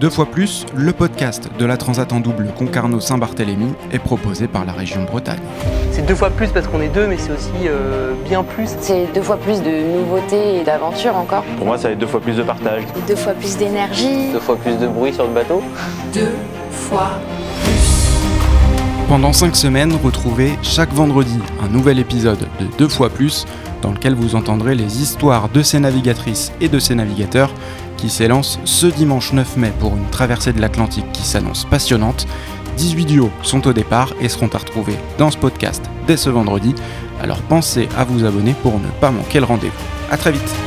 Deux fois plus, le podcast de la Transat en double Concarneau-Saint-Barthélemy est proposé par la région Bretagne. C'est deux fois plus parce qu'on est deux, mais c'est aussi euh, bien plus. C'est deux fois plus de nouveautés et d'aventures encore. Pour moi, ça va être deux fois plus de partage. Deux fois plus d'énergie. Deux fois plus de bruit sur le bateau. Deux fois Pendant cinq semaines, retrouvez chaque vendredi un nouvel épisode de Deux fois plus dans lequel vous entendrez les histoires de ces navigatrices et de ces navigateurs qui s'élancent ce dimanche 9 mai pour une traversée de l'Atlantique qui s'annonce passionnante. 18 duos sont au départ et seront à retrouver dans ce podcast dès ce vendredi, alors pensez à vous abonner pour ne pas manquer le rendez-vous. A très vite